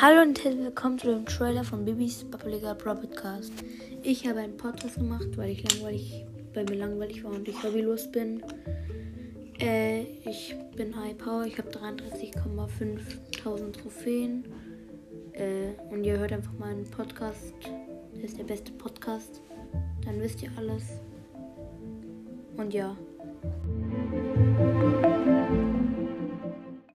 Hallo und herzlich willkommen zu dem Trailer von Bibis Publica Pro Podcast. Ich habe einen Podcast gemacht, weil ich langweilig, weil mir langweilig war und ich hobbylos bin. Äh, ich bin High Power, ich habe 33,5000 Trophäen. Äh, und ihr hört einfach meinen Podcast. Das ist der beste Podcast. Dann wisst ihr alles. Und ja.